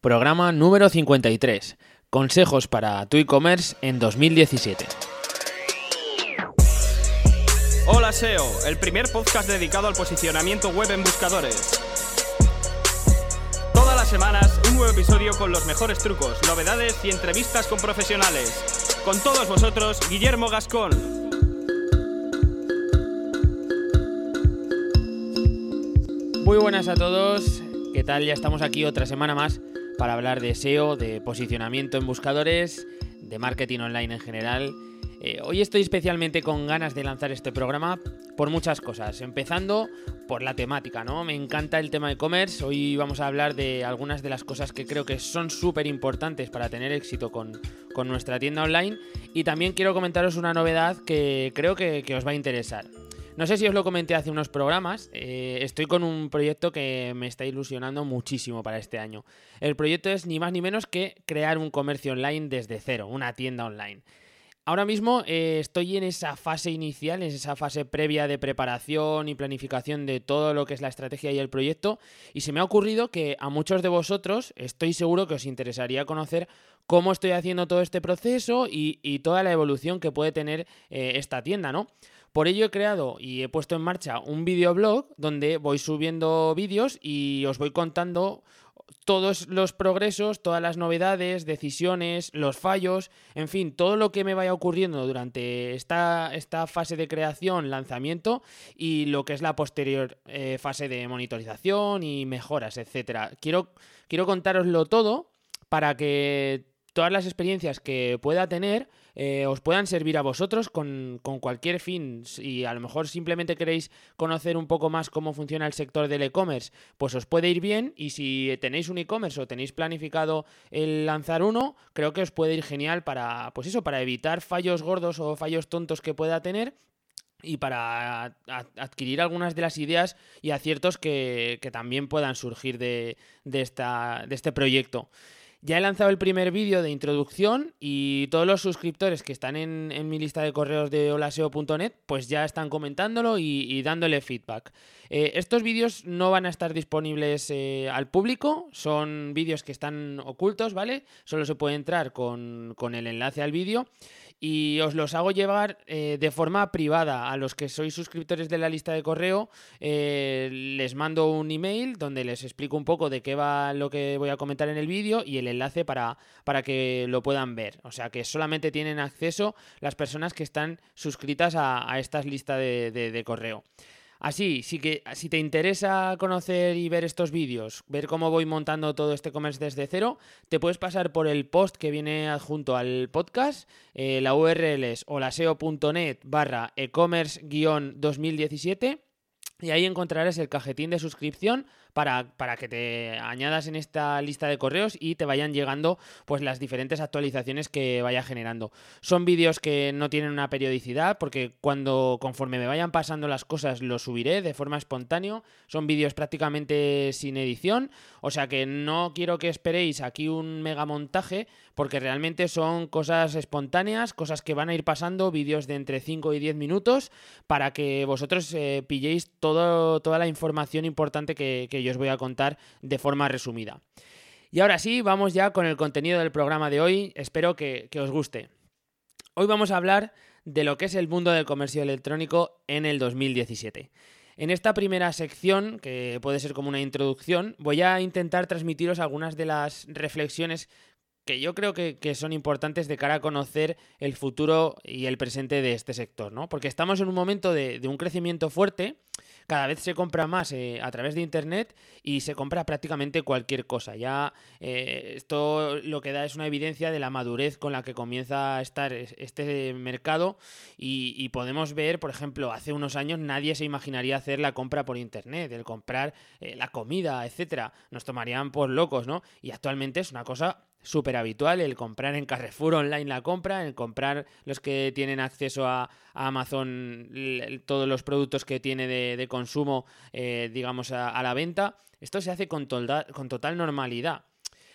programa número 53. Consejos para tu e-commerce en 2017. Hola SEO, el primer podcast dedicado al posicionamiento web en buscadores. Todas las semanas un nuevo episodio con los mejores trucos, novedades y entrevistas con profesionales. Con todos vosotros, Guillermo Gascón. Muy buenas a todos, ¿qué tal? Ya estamos aquí otra semana más para hablar de SEO, de posicionamiento en buscadores, de marketing online en general. Eh, hoy estoy especialmente con ganas de lanzar este programa por muchas cosas, empezando por la temática, ¿no? Me encanta el tema e-commerce, hoy vamos a hablar de algunas de las cosas que creo que son súper importantes para tener éxito con, nuestra tienda online y también quiero comentaros una novedad que creo que os va a interesar. No sé si os lo comenté hace unos programas, eh, estoy con un proyecto que me está ilusionando muchísimo para este año. El proyecto es ni más ni menos que crear un comercio online desde cero, una tienda online. Ahora mismo eh, estoy en esa fase inicial, en esa fase previa de preparación y planificación de todo lo que es la estrategia y el proyecto, y se me ha ocurrido que a muchos de vosotros estoy seguro que os interesaría conocer cómo estoy haciendo todo este proceso y, toda la evolución que puede tener eh, esta tienda, ¿no? Por ello he creado y he puesto en marcha un videoblog donde voy subiendo vídeos y os voy contando todos los progresos, todas las novedades, decisiones, los fallos, en fin, todo lo que me vaya ocurriendo durante esta, esta fase de creación, lanzamiento y lo que es la posterior eh, fase de monitorización y mejoras, etcétera. Quiero, quiero contároslo todo para que todas las experiencias que pueda tener eh, os puedan servir a vosotros con, cualquier fin. Y a lo mejor simplemente queréis conocer un poco más cómo funciona el sector del e-commerce, pues os puede ir bien. Y si tenéis un e-commerce o tenéis planificado el lanzar uno, creo que os puede ir genial para, pues eso, para evitar fallos gordos o fallos tontos que pueda tener y para adquirir algunas de las ideas y aciertos que, también puedan surgir de, esta, de este proyecto. Ya he lanzado el primer vídeo de introducción y todos los suscriptores que están en, mi lista de correos de holaseo.net pues ya están comentándolo y, dándole feedback. Eh, estos vídeos no van a estar disponibles eh, al público, son vídeos que están ocultos, ¿vale? Solo se puede entrar con, con el enlace al vídeo y os los hago llevar eh, de forma privada. A los que sois suscriptores de la lista de correo, eh, les mando un email donde les explico un poco de qué va lo que voy a comentar en el vídeo y el enlace para, para que lo puedan ver. O sea que solamente tienen acceso las personas que están suscritas a, esta lista de correo. Así, sí que si te interesa conocer y ver estos vídeos, ver cómo voy montando todo este commerce desde cero, te puedes pasar por el post que viene adjunto al podcast. Eh, la URL es holaseo.net barra e-commerce-2017 y ahí encontrarás el cajetín de suscripción para, para, que te añadas en esta lista de correos y te vayan llegando pues las diferentes actualizaciones que vaya generando. Son vídeos que no tienen una periodicidad porque cuando conforme me vayan pasando las cosas los subiré de forma espontánea. Son vídeos prácticamente sin edición, o sea que no quiero que esperéis aquí un mega montaje porque realmente son cosas espontáneas, cosas que van a ir pasando, vídeos de entre 5 y 10 minutos para que vosotros eh, pilléis todo, toda la información importante que, que yo os voy a contar de forma resumida. Y ahora sí, vamos ya con el contenido del programa de hoy. Espero que, os guste. Hoy vamos a hablar de lo que es el mundo del comercio electrónico en el 2017. En esta primera sección, que puede ser como una introducción, voy a intentar transmitiros algunas de las reflexiones que yo creo que, son importantes de cara a conocer el futuro y el presente de este sector, ¿no? Porque estamos en un momento de, un crecimiento fuerte cada vez se compra más eh, a través de Internet y se compra prácticamente cualquier cosa. Ya eh, esto lo que da es una evidencia de la madurez con la que comienza a estar este mercado y, podemos ver, por ejemplo, hace unos años nadie se imaginaría hacer la compra por Internet, el comprar eh, la comida, etcétera. Nos tomarían por locos, ¿no? Y actualmente es una cosa súper habitual el comprar en Carrefour online la compra, el comprar los que tienen acceso a, Amazon todos los productos que tiene de, consumo, eh, digamos, a, la venta. Esto se hace con, con total normalidad.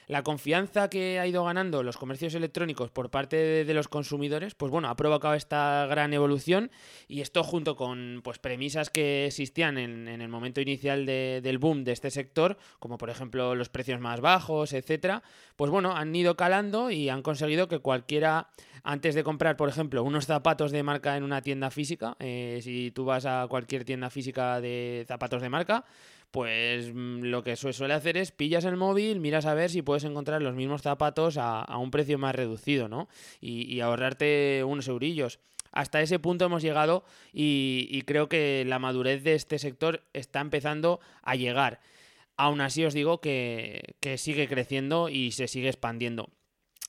La confianza que ha ido ganando los comercios electrónicos por parte de, los consumidores, pues bueno, ha provocado esta gran evolución y esto junto con pues premisas que existían en, el momento inicial del boom de este sector, como por ejemplo los precios más bajos, etcétera, pues bueno, han ido calando y han conseguido que cualquiera antes de comprar, por ejemplo, unos zapatos de marca en una tienda física, eh, si tú vas a cualquier tienda física de zapatos de marca, pues mm, lo que suele hacer es pillas el móvil, miras a ver si puedes encontrar los mismos zapatos a, un precio más reducido, ¿no? Y, ahorrarte unos eurillos. Hasta ese punto hemos llegado y, creo que la madurez de este sector está empezando a llegar. Aún así os digo que, sigue creciendo y se sigue expandiendo.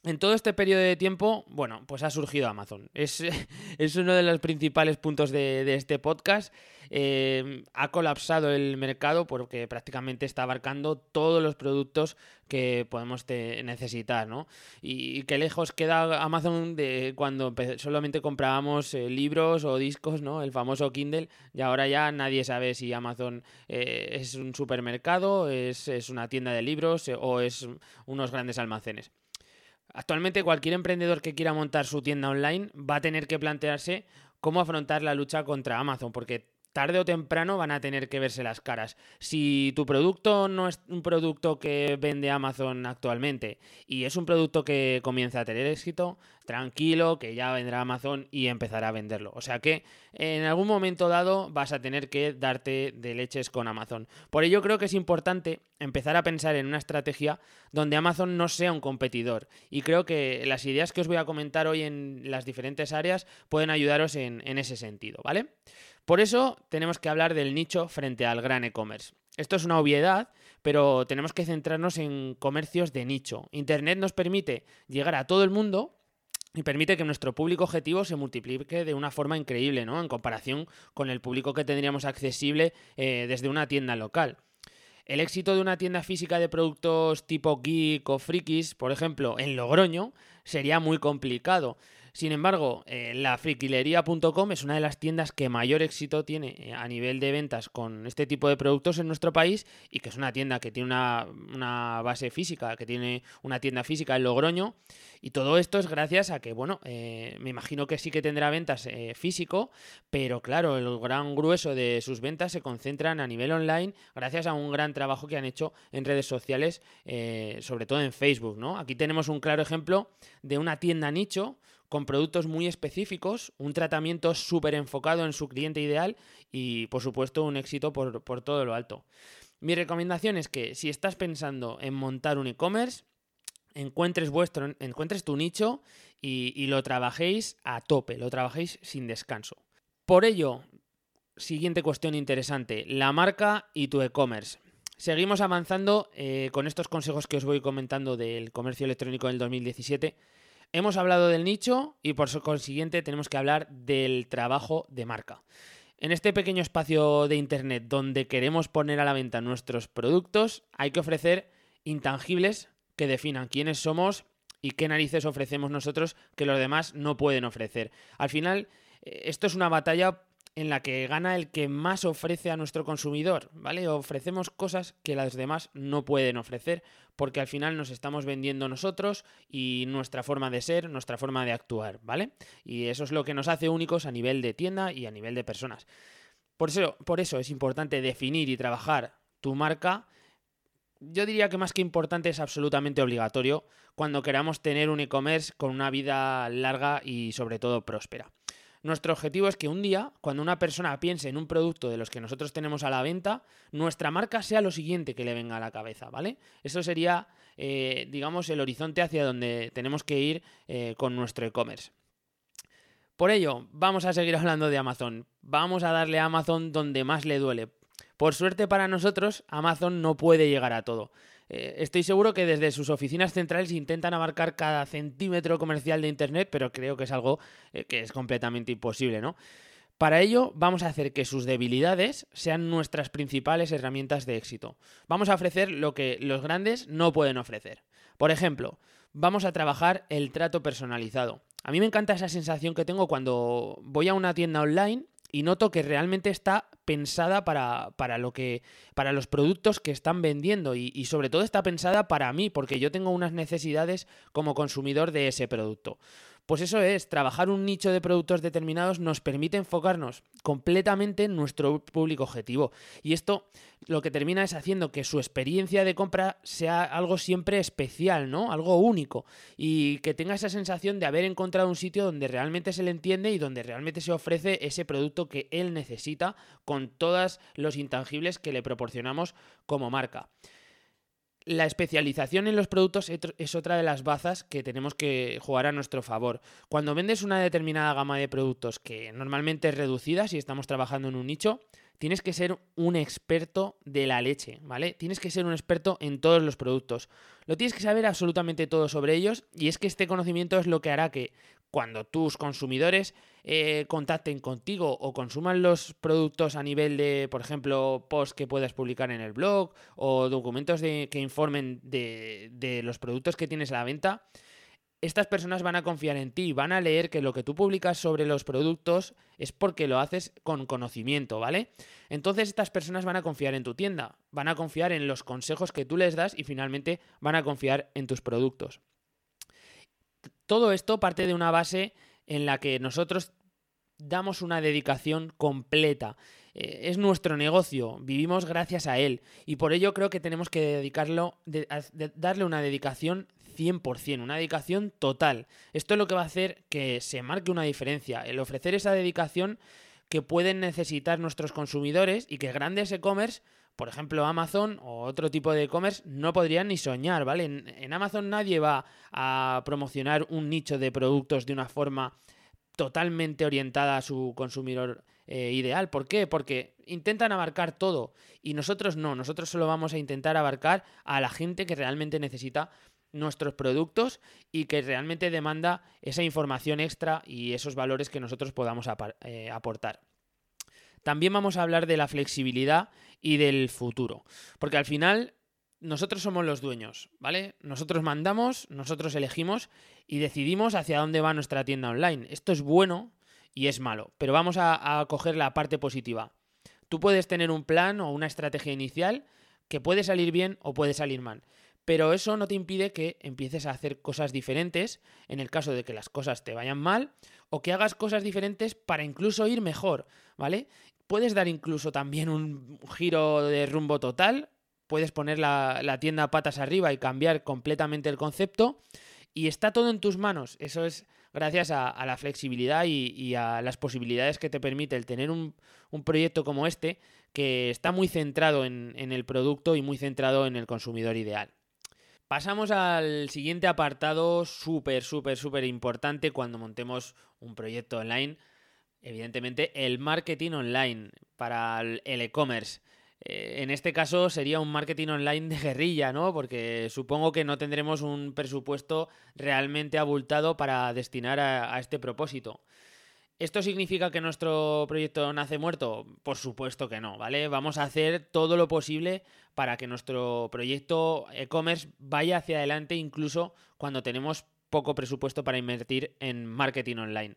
En todo este periodo de tiempo, bueno, pues ha surgido Amazon. Es, es uno de los principales puntos de, este podcast Em, ha colapsado el mercado porque prácticamente está abarcando todos los productos que podemos necesitar, ¿no? Y, qué lejos queda Amazon de cuando solamente comprábamos eh, libros o discos, ¿no? El famoso Kindle, y ahora ya nadie sabe si Amazon eh, es un supermercado, es, una tienda de libros eh, o es unos grandes almacenes. Actualmente cualquier emprendedor que quiera montar su tienda online va a tener que plantearse cómo afrontar la lucha contra Amazon, porque tarde o temprano van a tener que verse las caras. Si tu producto no es un producto que vende Amazon actualmente y es un producto que comienza a tener éxito, tranquilo, que ya vendrá Amazon y empezará a venderlo. O sea que en algún momento dado vas a tener que darte de leches con Amazon. Por ello creo que es importante empezar a pensar en una estrategia donde Amazon no sea un competidor. Y creo que las ideas que os voy a comentar hoy en las diferentes áreas pueden ayudaros en, en ese sentido, ¿vale? Por eso tenemos que hablar del nicho frente al gran e-commerce. Esto es una obviedad, pero tenemos que centrarnos en comercios de nicho. Internet nos permite llegar a todo el mundo y permite que nuestro público objetivo se multiplique de una forma increíble, ¿no? En comparación con el público que tendríamos accesible eh, desde una tienda local. El éxito de una tienda física de productos tipo geek o frikis, por ejemplo, en Logroño, sería muy complicado. Sin embargo, eh, la friquilería.com es una de las tiendas que mayor éxito tiene eh, a nivel de ventas con este tipo de productos en nuestro país y que es una tienda que tiene una, base física, que tiene una tienda física en Logroño. Y todo esto es gracias a que, bueno, eh, me imagino que sí que tendrá ventas físico, pero claro, el gran grueso de sus ventas se concentran a nivel online gracias a un gran trabajo que han hecho en redes sociales, sobre todo en Facebook, ¿no? Aquí tenemos un claro ejemplo de una tienda nicho con productos muy específicos, un tratamiento súper enfocado en su cliente ideal y por supuesto un éxito por, todo lo alto. Mi recomendación es que si estás pensando en montar un e-commerce, encuentres, vuestro, encuentres tu nicho y, lo trabajéis a tope, lo trabajéis sin descanso. Por ello, siguiente cuestión interesante, la marca y tu e-commerce. Seguimos avanzando eh, con estos consejos que os voy comentando del comercio electrónico del 2017 Hemos hablado del nicho y por consiguiente tenemos que hablar del trabajo de marca. En este pequeño espacio de Internet donde queremos poner a la venta nuestros productos, hay que ofrecer intangibles que definan quiénes somos y qué narices ofrecemos nosotros que los demás no pueden ofrecer. Al final, eh, esto es una batalla en la que gana el que más ofrece a nuestro consumidor, ¿vale? Ofrecemos cosas que las demás no pueden ofrecer, porque al final nos estamos vendiendo nosotros y nuestra forma de ser, nuestra forma de actuar, ¿vale? Y eso es lo que nos hace únicos a nivel de tienda y a nivel de personas. Por eso, por eso es importante definir y trabajar tu marca. Yo diría que más que importante es absolutamente obligatorio cuando queramos tener un e-commerce con una vida larga y sobre todo próspera. Nuestro objetivo es que un día, cuando una persona piense en un producto de los que nosotros tenemos a la venta, nuestra marca sea lo siguiente que le venga a la cabeza, ¿vale? Eso sería, eh, digamos, el horizonte hacia donde tenemos que ir eh, con nuestro e-commerce. Por ello, vamos a seguir hablando de Amazon. Vamos a darle a Amazon donde más le duele. Por suerte para nosotros, Amazon no puede llegar a todo. Eh, estoy seguro que desde sus oficinas centrales intentan abarcar cada centímetro comercial de Internet, pero creo que es algo eh, que es completamente imposible, ¿no? Para ello, vamos a hacer que sus debilidades sean nuestras principales herramientas de éxito. Vamos a ofrecer lo que los grandes no pueden ofrecer. Por ejemplo, vamos a trabajar el trato personalizado. A mí me encanta esa sensación que tengo cuando voy a una tienda online y noto que realmente está pensada para, para, lo que, para los productos que están vendiendo y, y, sobre todo está pensada para mí porque yo tengo unas necesidades como consumidor de ese producto. Pues eso es, trabajar un nicho de productos determinados nos permite enfocarnos completamente en nuestro público objetivo. Y esto lo que termina es haciendo que su experiencia de compra sea algo siempre especial, ¿no? Algo único. Y que tenga esa sensación de haber encontrado un sitio donde realmente se le entiende y donde realmente se ofrece ese producto que él necesita con todos los intangibles que le proporcionamos como marca la especialización en los productos es otra de las bazas que tenemos que jugar a nuestro favor. Cuando vendes una determinada gama de productos que normalmente es reducida si estamos trabajando en un nicho, tienes que ser un experto de la leche, ¿vale? Tienes que ser un experto en todos los productos. Lo tienes que saber absolutamente todo sobre ellos y es que este conocimiento es lo que hará que cuando tus consumidores eh, contacten contigo o consuman los productos a nivel de, por ejemplo, posts que puedas publicar en el blog o documentos que informen de, de los productos que tienes a la venta, estas personas van a confiar en ti, van a leer que lo que tú publicas sobre los productos es porque lo haces con conocimiento, ¿vale? Entonces estas personas van a confiar en tu tienda, van a confiar en los consejos que tú les das y finalmente van a confiar en tus productos. Todo esto parte de una base en la que nosotros damos una dedicación completa. Eh, es nuestro negocio, vivimos gracias a él y por ello creo que tenemos que dedicarlo, darle una dedicación 100%, una dedicación total. Esto es lo que va a hacer que se marque una diferencia, el ofrecer esa dedicación que pueden necesitar nuestros consumidores y que grandes e-commerce por ejemplo, Amazon o otro tipo de e-commerce no podrían ni soñar, ¿vale? En, Amazon nadie va a promocionar un nicho de productos de una forma totalmente orientada a su consumidor eh, ideal. ¿Por qué? Porque intentan abarcar todo y nosotros no, nosotros solo vamos a intentar abarcar a la gente que realmente necesita nuestros productos y que realmente demanda esa información extra y esos valores que nosotros podamos eh, aportar. También vamos a hablar de la flexibilidad y del futuro. Porque al final nosotros somos los dueños, ¿vale? Nosotros mandamos, nosotros elegimos y decidimos hacia dónde va nuestra tienda online. Esto es bueno y es malo, pero vamos a, coger la parte positiva. Tú puedes tener un plan o una estrategia inicial que puede salir bien o puede salir mal. Pero eso no te impide que empieces a hacer cosas diferentes en el caso de que las cosas te vayan mal o que hagas cosas diferentes para incluso ir mejor, ¿vale? Puedes dar incluso también un giro de rumbo total, puedes poner la, tienda patas arriba y cambiar completamente el concepto y está todo en tus manos. Eso es gracias a, la flexibilidad y, a las posibilidades que te permite el tener un, proyecto como este que está muy centrado en, en el producto y muy centrado en el consumidor ideal. Pasamos al siguiente apartado súper, súper, súper importante cuando montemos un proyecto online evidentemente, el marketing online para el e-commerce. Eh, en este caso sería un marketing online de guerrilla, ¿no? Porque supongo que no tendremos un presupuesto realmente abultado para destinar a, este propósito. ¿Esto significa que nuestro proyecto nace muerto? Por supuesto que no, ¿vale? Vamos a hacer todo lo posible para que nuestro proyecto e-commerce vaya hacia adelante incluso cuando tenemos poco presupuesto para invertir en marketing online.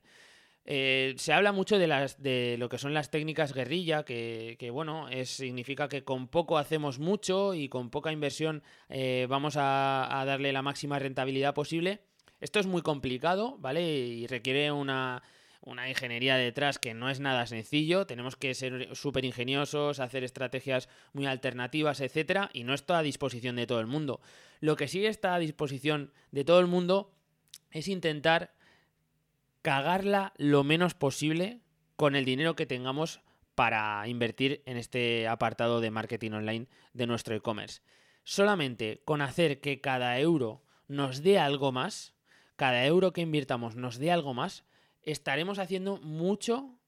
Eh, se habla mucho de, las, de lo que son las técnicas guerrilla, que, bueno, es, significa que con poco hacemos mucho y con poca inversión eh, vamos a, darle la máxima rentabilidad posible. Esto es muy complicado, ¿vale? Y requiere una, una ingeniería detrás que no es nada sencillo. Tenemos que ser súper ingeniosos, hacer estrategias muy alternativas, etcétera, y no está a disposición de todo el mundo. Lo que sí está a disposición de todo el mundo es intentar cagarla lo menos posible con el dinero que tengamos para invertir en este apartado de marketing online de nuestro e-commerce. Solamente con hacer que cada euro nos dé algo más, cada euro que invirtamos nos dé algo más, estaremos haciendo mucho,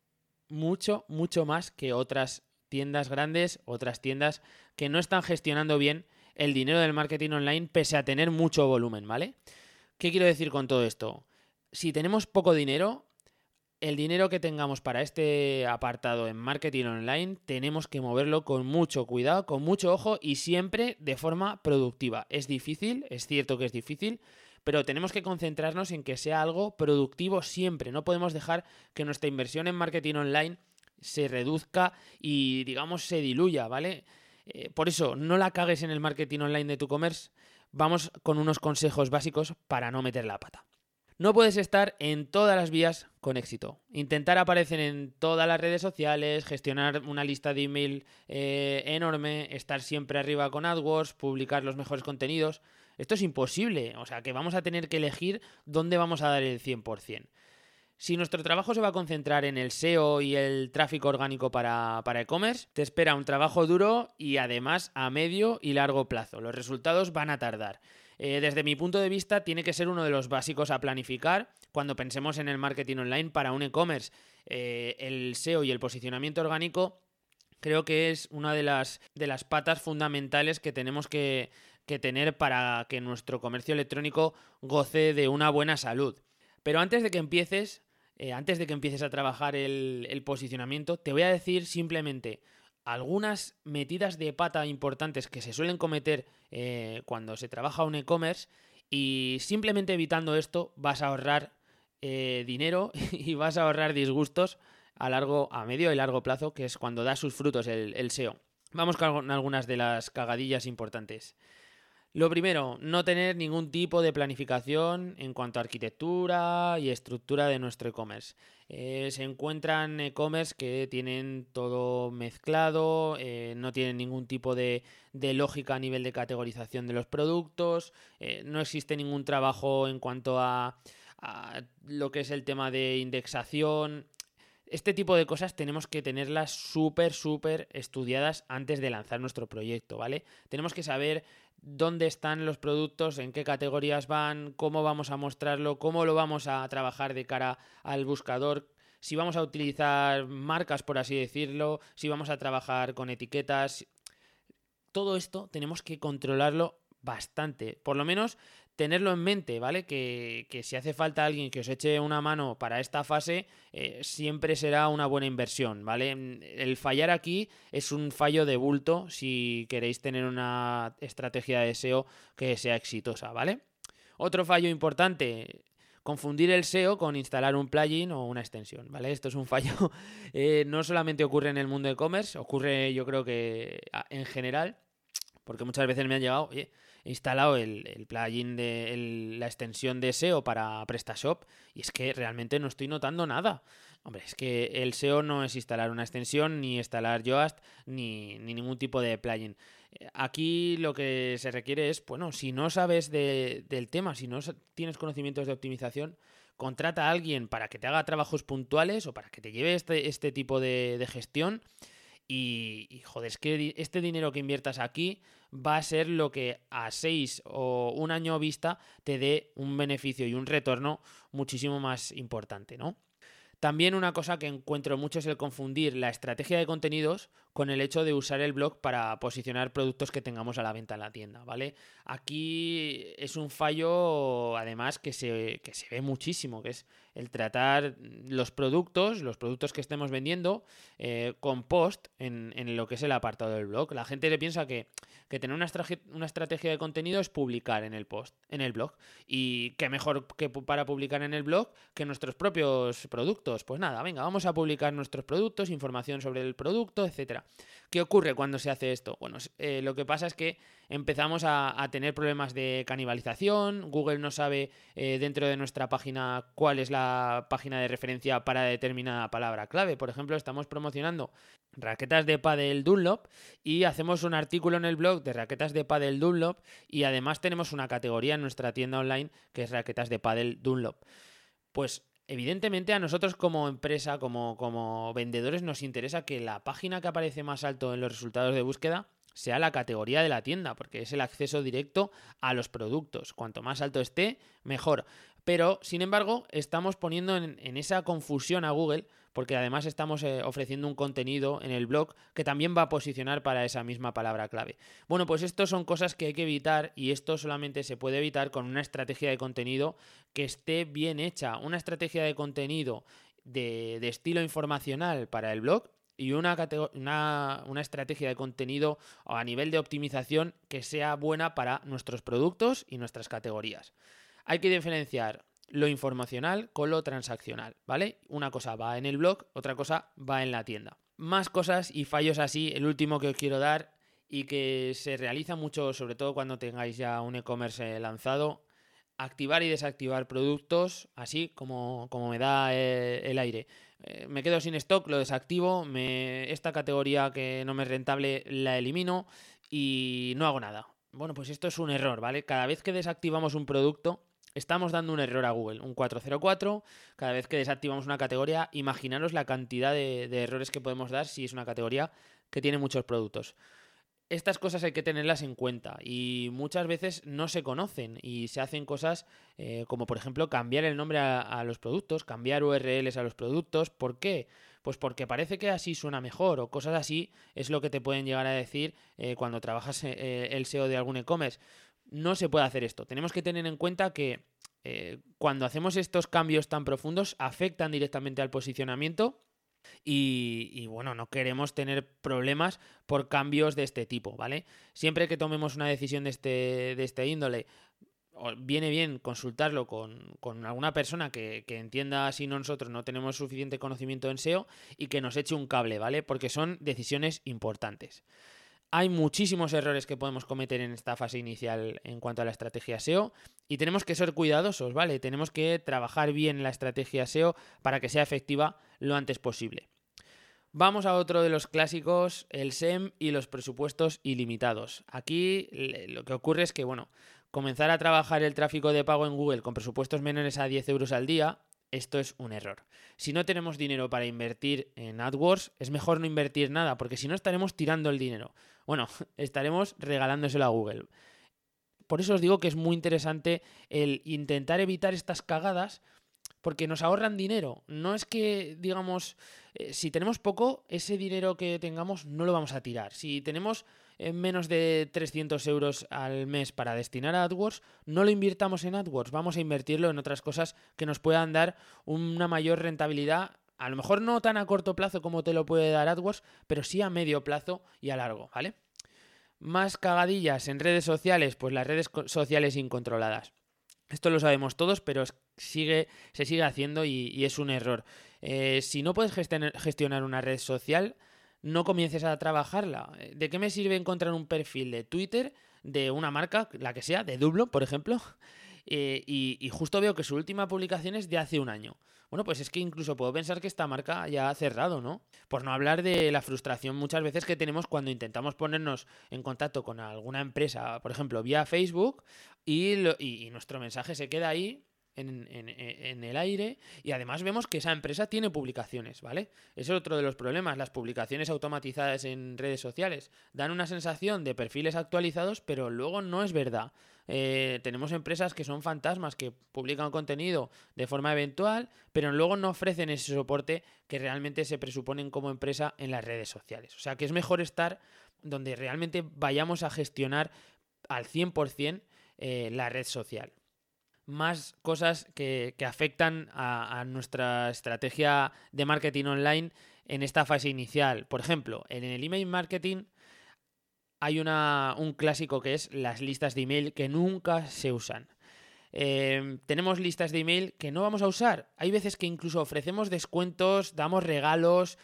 mucho, mucho más que otras tiendas grandes, otras tiendas que no están gestionando bien el dinero del marketing online pese a tener mucho volumen, ¿vale? ¿Qué quiero decir con todo esto? Si tenemos poco dinero, el dinero que tengamos para este apartado en marketing online tenemos que moverlo con mucho cuidado, con mucho ojo y siempre de forma productiva. Es difícil, es cierto que es difícil, pero tenemos que concentrarnos en que sea algo productivo siempre. No podemos dejar que nuestra inversión en marketing online se reduzca y, digamos, se diluya, ¿vale? Eh, por eso, no la cagues en el marketing online de tu commerce. Vamos con unos consejos básicos para no meter la pata. No puedes estar en todas las vías con éxito. Intentar aparecer en todas las redes sociales, gestionar una lista de email eh, enorme, estar siempre arriba con AdWords, publicar los mejores contenidos. Esto es imposible. O sea que vamos a tener que elegir dónde vamos a dar el 100%. Si nuestro trabajo se va a concentrar en el SEO y el tráfico orgánico para, e-commerce, te espera un trabajo duro y además a medio y largo plazo. Los resultados van a tardar. Eh, desde mi punto de vista, tiene que ser uno de los básicos a planificar cuando pensemos en el marketing online para un e-commerce. Eh, el SEO y el posicionamiento orgánico creo que es una de las, de las patas fundamentales que tenemos que, que tener para que nuestro comercio electrónico goce de una buena salud. Pero antes de que empieces, eh, antes de que empieces a trabajar el, posicionamiento, te voy a decir simplemente algunas metidas de pata importantes que se suelen cometer eh, cuando se trabaja un e-commerce y simplemente evitando esto vas a ahorrar eh, dinero y vas a ahorrar disgustos a largo, a medio y largo plazo, que es cuando da sus frutos el, el SEO. Vamos con algunas de las cagadillas importantes. Lo primero, no tener ningún tipo de planificación en cuanto a arquitectura y estructura de nuestro e-commerce. Eh, se encuentran e-commerce que tienen todo mezclado, eh, no tienen ningún tipo de, lógica a nivel de categorización de los productos, eh, no existe ningún trabajo en cuanto a, a lo que es el tema de indexación. Este tipo de cosas tenemos que tenerlas súper, súper estudiadas antes de lanzar nuestro proyecto, ¿vale? Tenemos que saber dónde están los productos, en qué categorías van, cómo vamos a mostrarlo, cómo lo vamos a trabajar de cara al buscador, si vamos a utilizar marcas, por así decirlo, si vamos a trabajar con etiquetas. Todo esto tenemos que controlarlo bastante. Por lo menos tenerlo en mente, ¿vale? Que, si hace falta alguien que os eche una mano para esta fase, eh, siempre será una buena inversión, ¿vale? El fallar aquí es un fallo de bulto si queréis tener una estrategia de SEO que sea exitosa, ¿vale? Otro fallo importante, confundir el SEO con instalar un plugin o una extensión, ¿vale? Esto es un fallo, eh, no solamente ocurre en el mundo de e-commerce, ocurre yo creo que en general, porque muchas veces me han llegado, oye, instalado el, plugin de la extensión de SEO para PrestaShop y es que realmente no estoy notando nada. Hombre, es que el SEO no es instalar una extensión, ni instalar Yoast, ni, ningún tipo de plugin. Aquí lo que se requiere es, bueno, si no sabes del tema, si no tienes conocimientos de optimización, contrata a alguien para que te haga trabajos puntuales o para que te lleve este, este tipo de, de gestión y, joder, es que este dinero que inviertas aquí va a ser lo que a seis o un año vista te dé un beneficio y un retorno muchísimo más importante, ¿no? También una cosa que encuentro mucho es el confundir la estrategia de contenidos con el hecho de usar el blog para posicionar productos que tengamos a la venta en la tienda, ¿vale? Aquí es un fallo, además, que se, se ve muchísimo, que es el tratar los productos, los productos que estemos vendiendo, eh, con post en, lo que es el apartado del blog. La gente le piensa que, tener una, una estrategia de contenido es publicar en el post, en el blog. Y qué mejor que para publicar en el blog que nuestros propios productos. Pues nada, venga, vamos a publicar nuestros productos, información sobre el producto, etcétera. ¿Qué ocurre cuando se hace esto? Bueno, eh, lo que pasa es que empezamos a, tener problemas de canibalización, Google no sabe eh, dentro de nuestra página cuál es la página de referencia para determinada palabra clave. Por ejemplo, estamos promocionando raquetas de pádel Dunlop y hacemos un artículo en el blog de raquetas de pádel Dunlop y además tenemos una categoría en nuestra tienda online que es raquetas de pádel Dunlop. Pues Evidentemente a nosotros como empresa, como, como vendedores, nos interesa que la página que aparece más alto en los resultados de búsqueda sea la categoría de la tienda, porque es el acceso directo a los productos. Cuanto más alto esté, mejor. Pero, sin embargo, estamos poniendo en, esa confusión a Google, porque además estamos eh, ofreciendo un contenido en el blog que también va a posicionar para esa misma palabra clave. Bueno, pues esto son cosas que hay que evitar y esto solamente se puede evitar con una estrategia de contenido que esté bien hecha. Una estrategia de contenido de, estilo informacional para el blog y una, una, una, estrategia de contenido a nivel de optimización que sea buena para nuestros productos y nuestras categorías. Hay que diferenciar lo informacional con lo transaccional, ¿vale? Una cosa va en el blog, otra cosa va en la tienda. Más cosas y fallos así, el último que os quiero dar y que se realiza mucho, sobre todo cuando tengáis ya un e-commerce lanzado, activar y desactivar productos así como, como me da eh, el, aire. Eh, me quedo sin stock, lo desactivo, esta categoría que no me es rentable la elimino y no hago nada. Bueno, pues esto es un error, ¿vale? Cada vez que desactivamos un producto, estamos dando un error a Google, un 404. Cada vez que desactivamos una categoría, imaginaros la cantidad de, errores que podemos dar si es una categoría que tiene muchos productos estas cosas hay que tenerlas en cuenta y muchas veces no se conocen y se hacen cosas eh, como por ejemplo cambiar el nombre a, los productos, cambiar URLs a los productos. ¿Por qué? Pues porque parece que así suena mejor o cosas así es lo que te pueden llegar a decir eh, cuando trabajas eh, el SEO de algún e-commerce. No se puede hacer esto. Tenemos que tener en cuenta que cuando hacemos estos cambios tan profundos afectan directamente al posicionamiento y, bueno, no queremos tener problemas por cambios de este tipo, ¿vale? Siempre que tomemos una decisión de este, de este índole, viene bien consultarlo con, alguna persona que, que, entienda si nosotros no tenemos suficiente conocimiento en SEO y que nos eche un cable, ¿vale? Porque son decisiones importantes. Hay muchísimos errores que podemos cometer en esta fase inicial en cuanto a la estrategia SEO y tenemos que ser cuidadosos, ¿vale? Tenemos que trabajar bien la estrategia SEO para que sea efectiva lo antes posible. Vamos a otro de los clásicos, el SEM y los presupuestos ilimitados. Aquí lo que ocurre es que, bueno, comenzar a trabajar el tráfico de pago en Google con presupuestos menores a 10 euros al día esto es un error. Si no tenemos dinero para invertir en AdWords, es mejor no invertir nada, porque si no estaremos tirando el dinero. Bueno, estaremos regalándoselo a Google. Por eso os digo que es muy interesante el intentar evitar estas cagadas porque nos ahorran dinero. No es que, digamos, eh, si tenemos poco, ese dinero que tengamos no lo vamos a tirar. Si tenemos eh, menos de 300 euros al mes para destinar a AdWords, no lo invirtamos en AdWords, vamos a invertirlo en otras cosas que nos puedan dar una mayor rentabilidad. A lo mejor no tan a corto plazo como te lo puede dar AdWords, pero sí a medio plazo y a largo, ¿vale? Más cagadillas en redes sociales, pues las redes sociales incontroladas. Esto lo sabemos todos, pero sigue, se sigue haciendo y, es un error. Eh, si no puedes gestionar una red social, no comiences a trabajarla. ¿De qué me sirve encontrar un perfil de Twitter de una marca, la que sea, de Dublo, por ejemplo? Eh, y, justo veo que su última publicación es de hace un año. Bueno, pues es que incluso puedo pensar que esta marca ya ha cerrado, ¿no? Por no hablar de la frustración muchas veces que tenemos cuando intentamos ponernos en contacto con alguna empresa, por ejemplo, vía Facebook, y, y nuestro mensaje se queda ahí en, el aire y además vemos que esa empresa tiene publicaciones, ¿vale? Ese es otro de los problemas, las publicaciones automatizadas en redes sociales dan una sensación de perfiles actualizados, pero luego no es verdad. Eh, tenemos empresas que son fantasmas, que publican contenido de forma eventual, pero luego no ofrecen ese soporte que realmente se presuponen como empresa en las redes sociales. O sea que es mejor estar donde realmente vayamos a gestionar al 100% eh, la red social más cosas que, afectan a, nuestra estrategia de marketing online en esta fase inicial. Por ejemplo, en el email marketing hay una, un clásico que es las listas de email que nunca se usan. Em, tenemos listas de email que no vamos a usar. Hay veces que incluso ofrecemos descuentos, damos regalos,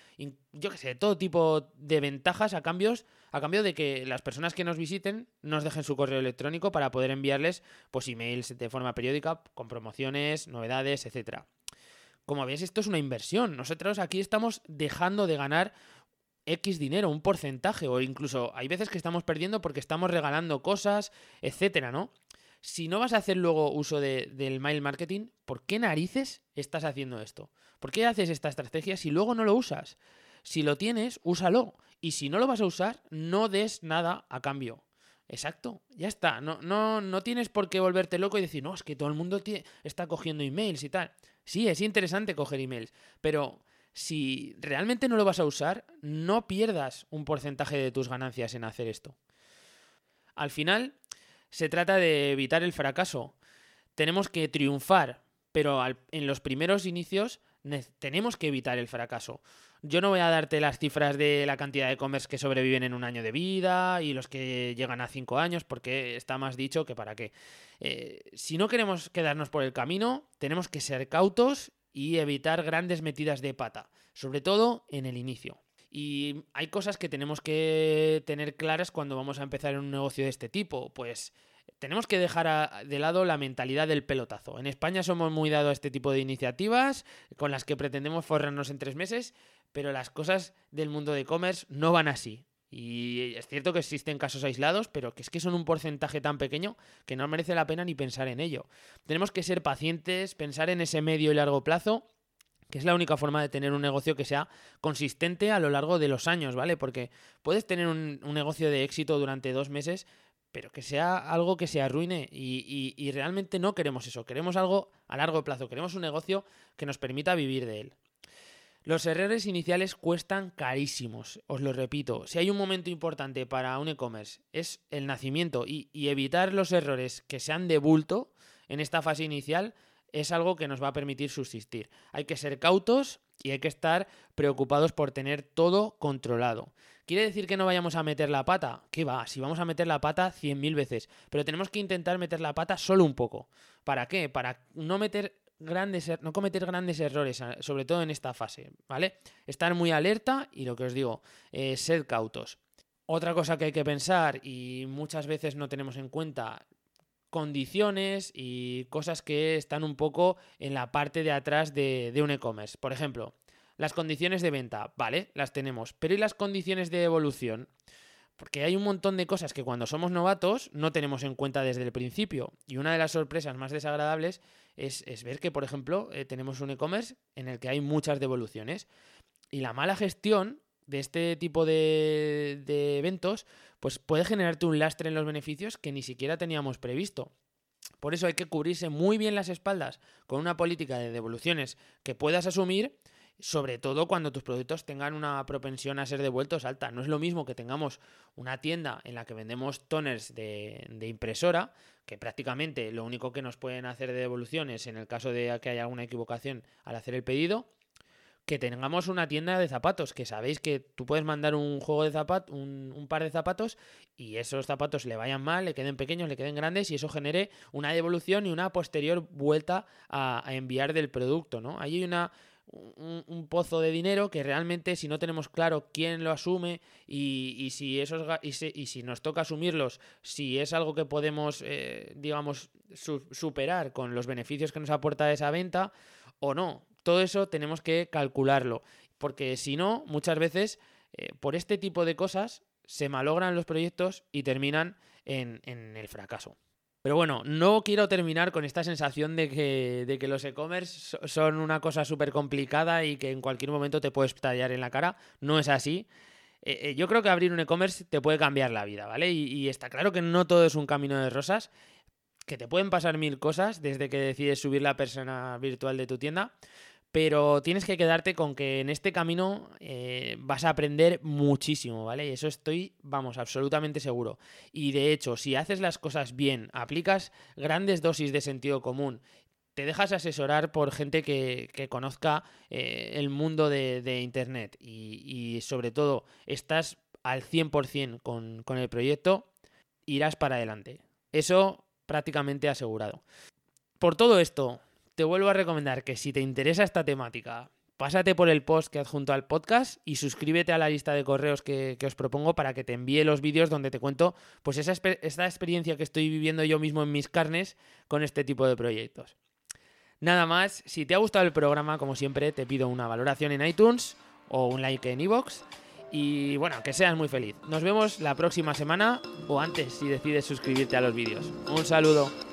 yo qué sé, todo tipo de ventajas a cambios, a cambio de que las personas que nos visiten nos dejen su correo electrónico para poder enviarles pues emails de forma periódica con promociones, novedades, etcétera. Como veis, esto es una inversión. Nosotros aquí estamos dejando de ganar X dinero, un porcentaje, o incluso hay veces que estamos perdiendo porque estamos regalando cosas, etcétera, ¿no? si no vas a hacer luego uso del mail marketing, ¿por qué narices estás haciendo esto? ¿Por qué haces esta estrategia si luego no lo usas? Si lo tienes, úsalo. Y si no lo vas a usar, no des nada a cambio. Exacto, ya está. No, no, no tienes por qué volverte loco y decir, no, es que todo el mundo está cogiendo emails y tal. Sí, es interesante coger emails, pero si realmente no lo vas a usar, no pierdas un porcentaje de tus ganancias en hacer esto. Al final, se trata de evitar el fracaso. Tenemos que triunfar, pero en los primeros inicios tenemos que evitar el fracaso. Yo no voy a darte las cifras de la cantidad de e-commerce que sobreviven en un año de vida y los que llegan a cinco años, porque está más dicho que para qué. Eh, si no queremos quedarnos por el camino, tenemos que ser cautos y evitar grandes metidas de pata, sobre todo en el inicio. Y hay cosas que tenemos que tener claras cuando vamos a empezar en un negocio de este tipo. Pues tenemos que dejar de lado la mentalidad del pelotazo. En España somos muy dados a este tipo de iniciativas con las que pretendemos forrarnos en tres meses, pero las cosas del mundo de e-commerce no van así. Y es cierto que existen casos aislados, pero que es que son un porcentaje tan pequeño que no merece la pena ni pensar en ello. Tenemos que ser pacientes, pensar en ese medio y largo plazo que es la única forma de tener un negocio que sea consistente a lo largo de los años, ¿vale? Porque puedes tener un, negocio de éxito durante dos meses, pero que sea algo que se arruine y, y, realmente no queremos eso, queremos algo a largo plazo, queremos un negocio que nos permita vivir de él. Los errores iniciales cuestan carísimos, os lo repito. Si hay un momento importante para un e-commerce es el nacimiento y, y, evitar los errores que sean de bulto en esta fase inicial es algo que nos va a permitir subsistir. Hay que ser cautos y hay que estar preocupados por tener todo controlado. ¿Quiere decir que no vayamos a meter la pata? ¿Qué va? Si vamos a meter la pata 100.000 veces. Pero tenemos que intentar meter la pata solo un poco. ¿Para qué? Para no meter grandes er, no cometer grandes errores, sobre todo en esta fase, ¿vale? Estar muy alerta y lo que os digo, eh, ser cautos. Otra cosa que hay que pensar y muchas veces no tenemos en cuenta condiciones y cosas que están un poco en la parte de atrás de, un e-commerce. Por ejemplo, las condiciones de venta, vale, las tenemos, pero ¿y las condiciones de evolución? Porque hay un montón de cosas que cuando somos novatos no tenemos en cuenta desde el principio. Y una de las sorpresas más desagradables es, ver que, por ejemplo, eh, tenemos un e-commerce en el que hay muchas devoluciones. Y la mala gestión de este tipo de, eventos, pues puede generarte un lastre en los beneficios que ni siquiera teníamos previsto. Por eso hay que cubrirse muy bien las espaldas con una política de devoluciones que puedas asumir, sobre todo cuando tus productos tengan una propensión a ser devueltos alta. No es lo mismo que tengamos una tienda en la que vendemos toners de, de impresora, que prácticamente lo único que nos pueden hacer de devoluciones en el caso de que haya alguna equivocación al hacer el pedido, que tengamos una tienda de zapatos, que sabéis que tú puedes mandar un juego de zapatos, un, par de zapatos, y esos zapatos le vayan mal, le queden pequeños, le queden grandes, y eso genere una devolución y una posterior vuelta a, enviar del producto, ¿no? Ahí hay una, un, pozo de dinero que realmente si no tenemos claro quién lo asume y, si esos y, si, nos toca asumirlos, si es algo que podemos, eh, digamos, superar con los beneficios que nos aporta esa venta o no. Todo eso tenemos que calcularlo, porque si no, muchas veces eh, por este tipo de cosas se malogran los proyectos y terminan en, el fracaso. Pero bueno, no quiero terminar con esta sensación de que, de que los e-commerce son una cosa súper complicada y que en cualquier momento te puedes tallar en la cara. No es así. Eh, eh, yo creo que abrir un e-commerce te puede cambiar la vida, ¿vale? Y, está claro que no todo es un camino de rosas, que te pueden pasar mil cosas desde que decides subir la persona virtual de tu tienda, pero tienes que quedarte con que en este camino eh, vas a aprender muchísimo, ¿vale? Y eso estoy, vamos, absolutamente seguro. Y de hecho, si haces las cosas bien, aplicas grandes dosis de sentido común, te dejas asesorar por gente que, conozca eh, el mundo de, Internet y, sobre todo estás al 100% con, con el proyecto, irás para adelante. Eso prácticamente asegurado. Por todo esto, te vuelvo a recomendar que si te interesa esta temática, pásate por el post que adjunto al podcast y suscríbete a la lista de correos que, os propongo para que te envíe los vídeos donde te cuento pues esa experiencia que estoy viviendo yo mismo en mis carnes con este tipo de proyectos. Nada más, si te ha gustado el programa, como siempre, te pido una valoración en iTunes o un like en iVoox. Y bueno, que seas muy feliz. Nos vemos la próxima semana o antes si decides suscribirte a los vídeos. Un saludo.